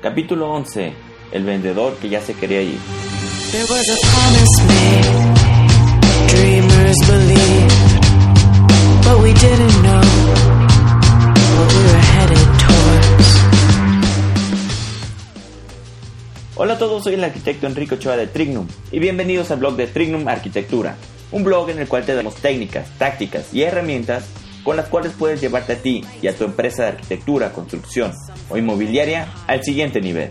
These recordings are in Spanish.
Capítulo 11. El vendedor que ya se quería ir. There was a promise made, dreamers believed, but we didn't know what we were headed towards. Hola a todos, soy el arquitecto Enrique Ochoa de Trignum y bienvenidos al blog de Trignum Arquitectura, un blog en el cual te damos técnicas, tácticas y herramientas con las cuales puedes llevarte a ti y a tu empresa de arquitectura, construcción o inmobiliaria al siguiente nivel.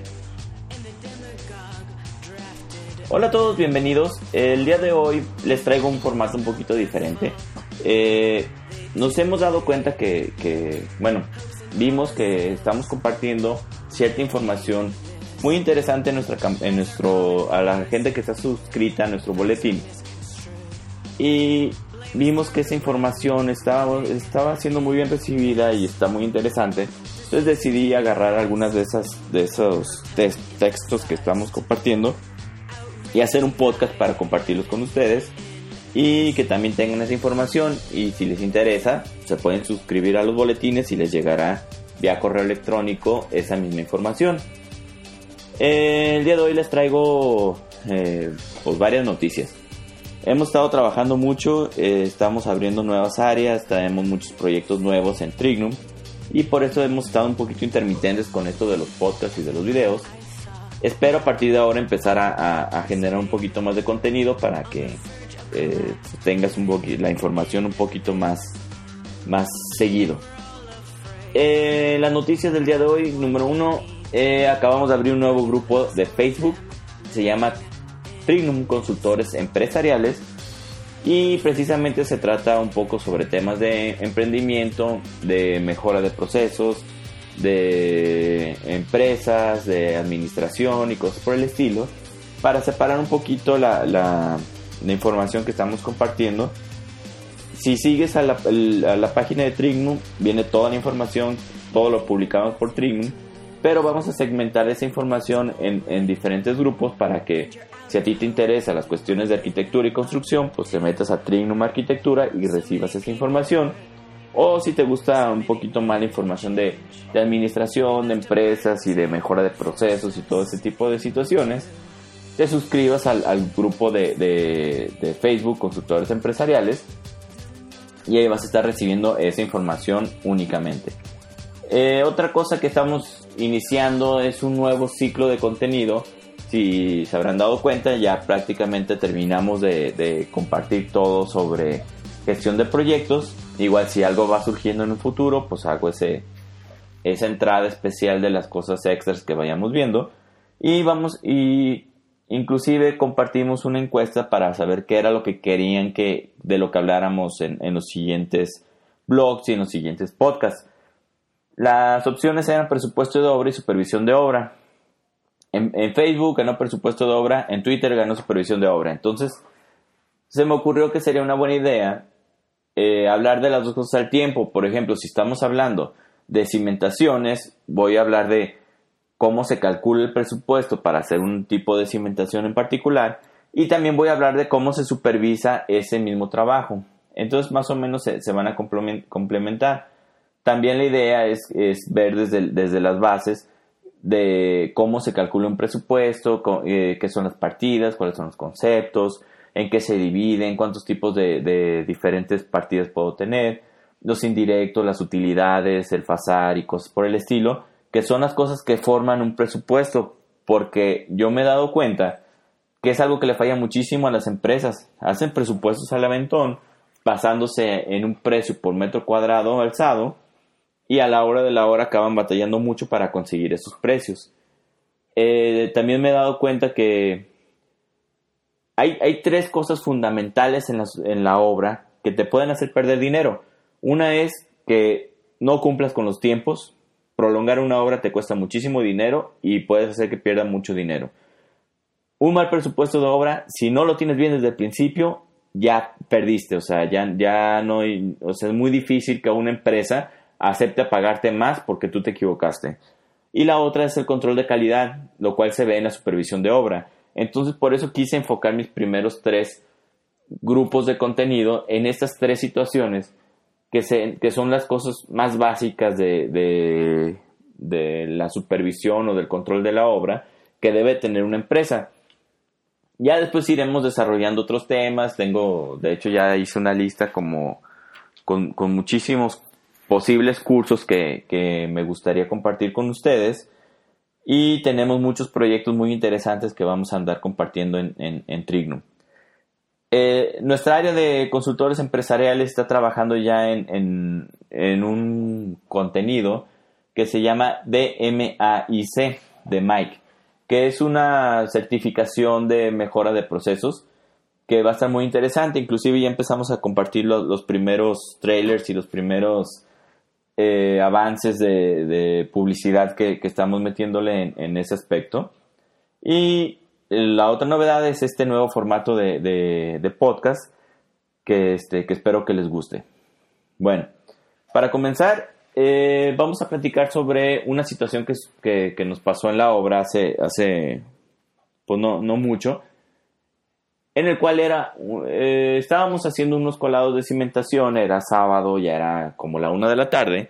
Hola a todos, bienvenidos. El día de hoy les traigo un formato un poquito diferente. Eh, nos hemos dado cuenta que, bueno, vimos que estamos compartiendo cierta información muy interesante en nuestra, en nuestro, a la gente que está suscrita a nuestro boletín. Y vimos que esa información estaba, estaba siendo muy bien recibida y está muy interesante. Entonces decidí agarrar algunas de esas de esos textos que estamos compartiendo y hacer un podcast para compartirlos con ustedes y que también tengan esa información y si les interesa se pueden suscribir a los boletines y les llegará vía correo electrónico esa misma información. El día de hoy les traigo eh, pues varias noticias. Hemos estado trabajando mucho, eh, estamos abriendo nuevas áreas, traemos muchos proyectos nuevos en Trignum y por eso hemos estado un poquito intermitentes con esto de los podcasts y de los videos. Espero a partir de ahora empezar a, a- a generar un poquito más de contenido para que eh, tengas un la información un poquito más, más seguido. Eh, las noticias del día de hoy, número uno, eh, acabamos de abrir un nuevo grupo de Facebook, se llama Trignum Consultores Empresariales y precisamente se trata un poco sobre temas de emprendimiento, de mejora de procesos, de empresas, de administración y cosas por el estilo, para separar un poquito la, la- la información que estamos compartiendo. Si sigues a la, a la página de Trignum, viene toda la información, todo lo publicamos por Trignum, pero vamos a segmentar esa información en, en diferentes grupos para que si a ti te interesan las cuestiones de arquitectura y construcción, pues te metas a Trignum Arquitectura y recibas esa información. O si te gusta un poquito más la información de, administración, de empresas y de mejora de procesos y todo ese tipo de situaciones, te suscribas al, grupo de, de- Facebook Consultores Empresariales y ahí vas a estar recibiendo esa información únicamente. Eh, otra cosa que estamos iniciando es un nuevo ciclo de contenido. Si se habrán dado cuenta, ya prácticamente terminamos de, compartir todo sobre gestión de proyectos. Igual si algo va surgiendo en un futuro, pues hago ese, esa entrada especial de las cosas extras que vayamos viendo. Y vamos, y inclusive compartimos una encuesta para saber qué era lo que querían que, de lo que habláramos en los siguientes blogs y en los siguientes podcasts. Las opciones eran presupuesto de obra y supervisión de obra. En, en Facebook ganó presupuesto de obra, en Twitter ganó supervisión de obra. Entonces, se me ocurrió que sería una buena idea eh, hablar de las dos cosas al tiempo. Por ejemplo, si estamos hablando de cimentaciones, voy a hablar de cómo se calcula el presupuesto para hacer un tipo de cimentación en particular. Y también voy a hablar de cómo se supervisa ese mismo trabajo. Entonces, más o menos se, se van a complemen- complementar. También la idea es, es ver desde, desde las bases de cómo se calcula un presupuesto, eh, qué son las partidas, cuáles son los conceptos, en qué se dividen, cuántos tipos de, de diferentes partidas puedo tener, los indirectos, las utilidades, el FASAR y cosas por el estilo, que son las cosas que forman un presupuesto, porque yo me he dado cuenta que es algo que le falla muchísimo a las empresas. Hacen presupuestos al aventón, basándose en un precio por metro cuadrado alzado, y a la hora de la hora acaban batallando mucho para conseguir esos precios. Eh, también me he dado cuenta que hay, hay tres cosas fundamentales en, en la obra que te pueden hacer perder dinero. Una es que no cumplas con los tiempos. Prolongar una obra te cuesta muchísimo dinero y puedes hacer que pierda mucho dinero. Un mal presupuesto de obra, si no lo tienes bien desde el principio, ya perdiste. O sea, ya, ya no hay, o sea, es muy difícil que una empresa acepte pagarte más porque tú te equivocaste. Y la otra es el control de calidad, lo cual se ve en la supervisión de obra. Entonces, por eso quise enfocar mis primeros tres grupos de contenido en estas tres situaciones que, se, que son las cosas más básicas de, de, de la supervisión o del control de la obra que debe tener una empresa. Ya después iremos desarrollando otros temas. Tengo, de hecho, ya hice una lista como con, muchísimos posibles cursos que, que, me gustaría compartir con ustedes. Y tenemos muchos proyectos muy interesantes que vamos a andar compartiendo en, en, Trignum. Eh, nuestra área de consultores empresariales está trabajando ya en, en un contenido que se llama DMAIC de Mike que es una certificación de mejora de procesos que va a estar muy interesante. Inclusive ya empezamos a compartir los, primeros trailers y los primeros eh, avances de, publicidad que, estamos metiéndole en, ese aspecto. Y la otra novedad es este nuevo formato de, podcast que, este, que espero que les guste. Bueno, para comenzar, eh, vamos a platicar sobre una situación que, que, nos pasó en la obra hace, hace pues no, no mucho, en el cual era, eh, estábamos haciendo unos colados de cimentación, era sábado, ya era como la una de la tarde,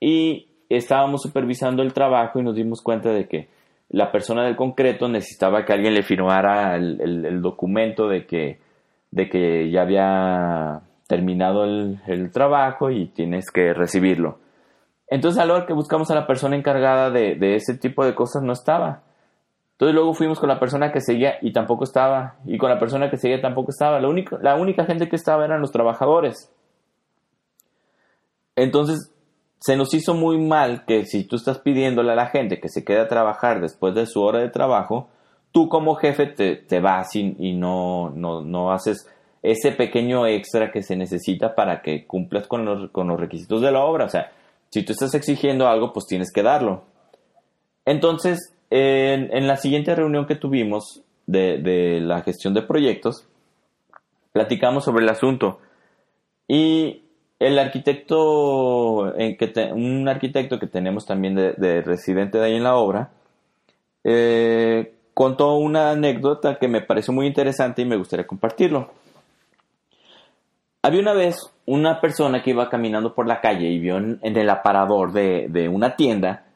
y estábamos supervisando el trabajo y nos dimos cuenta de que la persona del concreto necesitaba que alguien le firmara el, documento de que, de que ya había terminado el, trabajo y tienes que recibirlo. Entonces a la hora que buscamos a la persona encargada de, ese tipo de cosas no estaba. Entonces luego fuimos con la persona que seguía y tampoco estaba. Y con la persona que seguía tampoco estaba. La única, la única gente que estaba eran los trabajadores. Entonces se nos hizo muy mal que si tú estás pidiéndole a la gente que se quede a trabajar después de su hora de trabajo, tú como jefe te, vas y, y no, no, no haces ese pequeño extra que se necesita para que cumplas con los, con los requisitos de la obra. O sea, si tú estás exigiendo algo, pues tienes que darlo. Entonces, en, la siguiente reunión que tuvimos de, la gestión de proyectos, platicamos sobre el asunto. Y el arquitecto, un arquitecto que tenemos también de, residente de ahí en la obra, eh, contó una anécdota que me pareció muy interesante y me gustaría compartirlo. Había una vez una persona que iba caminando por la calle y vio en, el aparador de, una tienda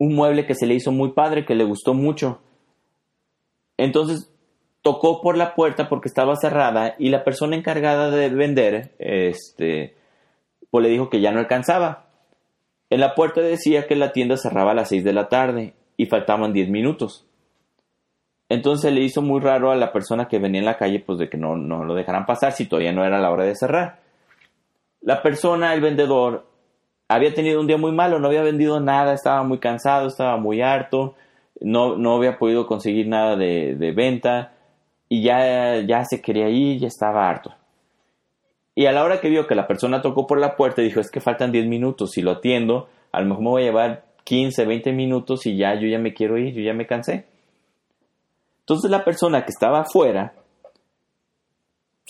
un mueble que se le hizo muy padre, que le gustó mucho. Entonces tocó por la puerta porque estaba cerrada y la persona encargada de vender, este, pues le dijo que ya no alcanzaba. En la puerta decía que la tienda cerraba a las 6 de la tarde y faltaban 10 minutos. Entonces le hizo muy raro a la persona que venía en la calle, pues de que no, no lo dejaran pasar si todavía no era la hora de cerrar. La persona, el vendedor, había tenido un día muy malo, no había vendido nada, estaba muy cansado, estaba muy harto, no, no había podido conseguir nada de, de venta y ya, ya se quería ir, ya estaba harto. Y a la hora que vio que la persona tocó por la puerta, dijo, es que faltan 10 minutos, si lo atiendo, a lo mejor me voy a llevar 15, 20 minutos y ya yo ya me quiero ir, yo ya me cansé. Entonces la persona que estaba afuera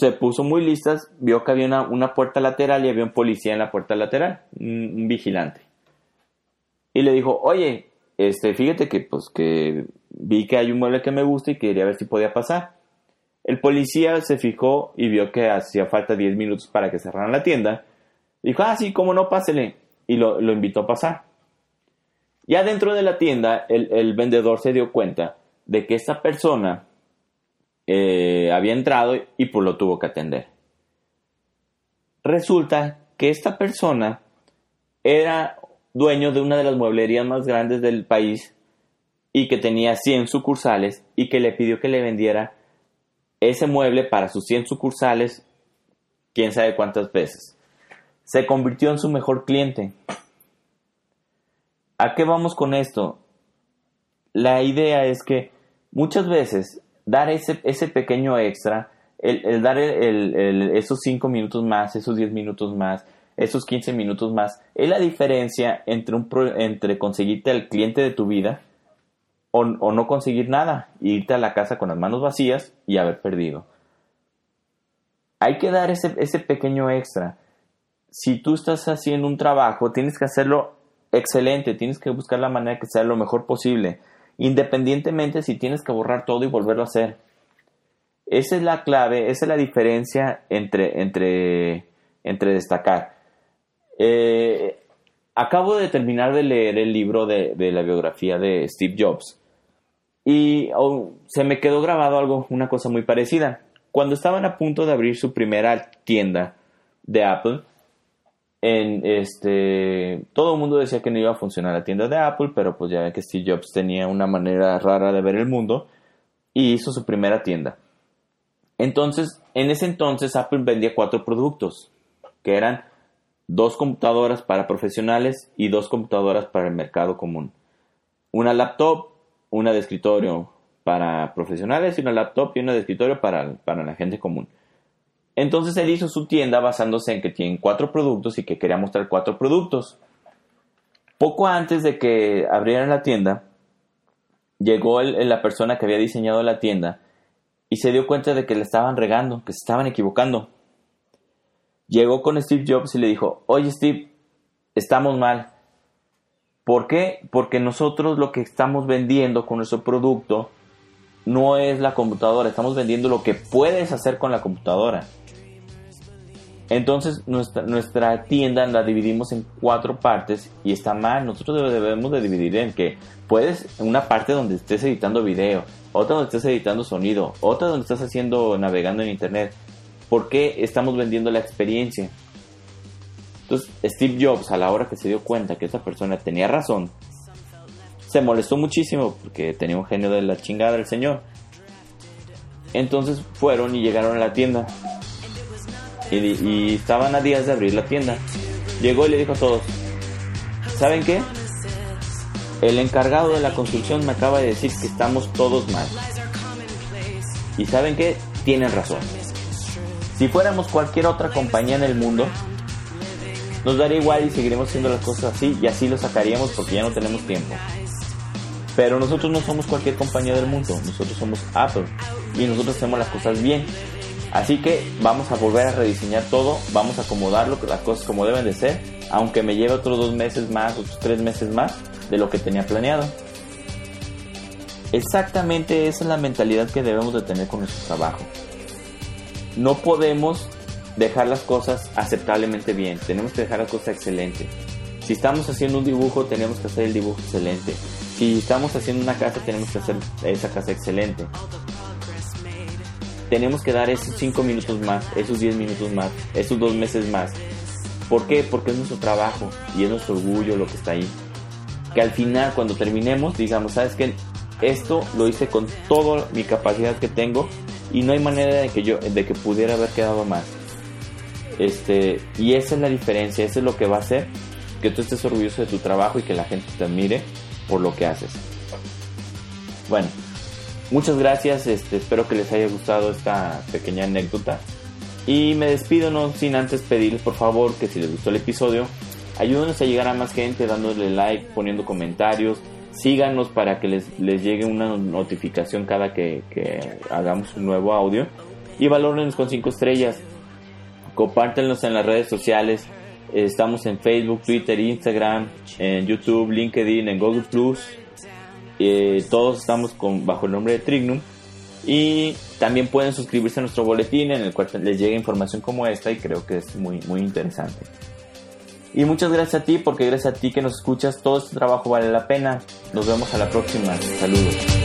se puso muy listas, vio que había una, puerta lateral y había un policía en la puerta lateral, un, vigilante. Y le dijo, oye, este, fíjate que pues que vi que hay un mueble que me gusta y quería ver si podía pasar. El policía se fijó y vio que hacía falta 10 minutos para que cerraran la tienda. Dijo, ah, sí, cómo no, pásele. Y lo, invitó a pasar. Ya dentro de la tienda, el vendedor se dio cuenta de que esa persona eh, había entrado y pues lo tuvo que atender. Resulta que esta persona era dueño de una de las mueblerías más grandes del país y que tenía 100 sucursales y que le pidió que le vendiera ese mueble para sus 100 sucursales quién sabe cuántas veces. Se convirtió en su mejor cliente. ¿A qué vamos con esto? La idea es que muchas veces dar ese, ese pequeño extra, el, dar esos 5 minutos más, esos 10 minutos más, esos 15 minutos más, es la diferencia entre, un entre conseguirte al cliente de tu vida o, no conseguir nada, irte a la casa con las manos vacías y haber perdido. Hay que dar ese, ese pequeño extra. Si tú estás haciendo un trabajo, tienes que hacerlo excelente, tienes que buscar la manera que sea lo mejor posible independientemente si tienes que borrar todo y volverlo a hacer. Esa es la clave, esa es la diferencia entre, entre, entre destacar. Eh, acabo de terminar de leer el libro de, de la biografía de Steve Jobs y oh, se me quedó grabado algo, una cosa muy parecida. Cuando estaban a punto de abrir su primera tienda de Apple, en este todo el mundo decía que no iba a funcionar la tienda de Apple, pero pues ya que Steve Jobs tenía una manera rara de ver el mundo y hizo su primera tienda. Entonces, en ese entonces Apple vendía cuatro productos, que eran dos computadoras para profesionales y dos computadoras para el mercado común. Una laptop, una de escritorio para profesionales y una laptop y una de escritorio para, para la gente común. Entonces él hizo su tienda basándose en que tienen cuatro productos y que quería mostrar cuatro productos. Poco antes de que abrieran la tienda, llegó la persona que había diseñado la tienda y se dio cuenta de que le estaban regando, que se estaban equivocando. Llegó con Steve Jobs y le dijo, oye Steve, estamos mal. ¿Por qué? Porque nosotros lo que estamos vendiendo con nuestro producto no es la computadora, estamos vendiendo lo que puedes hacer con la computadora. Entonces nuestra, nuestra tienda la dividimos en cuatro partes y está mal. Nosotros debemos de dividir en que puedes una parte donde estés editando video, otra donde estés editando sonido, otra donde estás haciendo navegando en internet. ¿Por qué estamos vendiendo la experiencia? Entonces Steve Jobs a la hora que se dio cuenta que esa persona tenía razón, se molestó muchísimo porque tenía un genio de la chingada el señor. Entonces fueron y llegaron a la tienda y, estaban a días de abrir la tienda. Llegó y le dijo a todos, ¿saben qué? El encargado de la construcción me acaba de decir que estamos todos mal. Y saben qué? Tienen razón. Si fuéramos cualquier otra compañía en el mundo, nos daría igual y seguiremos haciendo las cosas así y así lo sacaríamos porque ya no tenemos tiempo. Pero nosotros no somos cualquier compañía del mundo, nosotros somos Apple y nosotros hacemos las cosas bien Así que vamos a volver a rediseñar todo, vamos a acomodarlo, las cosas como deben de ser, aunque me lleve otros dos meses más, otros tres meses más de lo que tenía planeado. Exactamente esa es la mentalidad que debemos de tener con nuestro trabajo. No podemos dejar las cosas aceptablemente bien, tenemos que dejar las cosas excelentes. Si estamos haciendo un dibujo, tenemos que hacer el dibujo excelente. Si estamos haciendo una casa, tenemos que hacer esa casa excelente tenemos que dar esos 5 minutos más, esos 10 minutos más, esos 2 meses más. ¿Por qué? Porque es nuestro trabajo y es nuestro orgullo lo que está ahí. Que al final, cuando terminemos, digamos, ¿sabes qué? Esto lo hice con toda mi capacidad que tengo y no hay manera de que yo, de que pudiera haber quedado más. Este, y esa es la diferencia, eso es lo que va a hacer que tú estés orgulloso de tu trabajo y que la gente te admire por lo que haces. Bueno, Muchas gracias, este, espero que les haya gustado esta pequeña anécdota. Y me despido no sin antes pedirles por favor que si les gustó el episodio, ayúdenos a llegar a más gente dándole like, poniendo comentarios, síganos para que les, les llegue una notificación cada que, hagamos un nuevo audio y valórenos con 5 estrellas. Compártenos en las redes sociales. Estamos en Facebook, Twitter, Instagram, en YouTube, LinkedIn, en Google Plus, eh, todos estamos bajo el nombre de Trignum. Y también pueden suscribirse a nuestro boletín en el cual les llega información como esta y creo que es muy, muy interesante. Y muchas gracias a ti porque gracias a ti que nos escuchas todo este trabajo vale la pena. Nos vemos a la próxima. Saludos.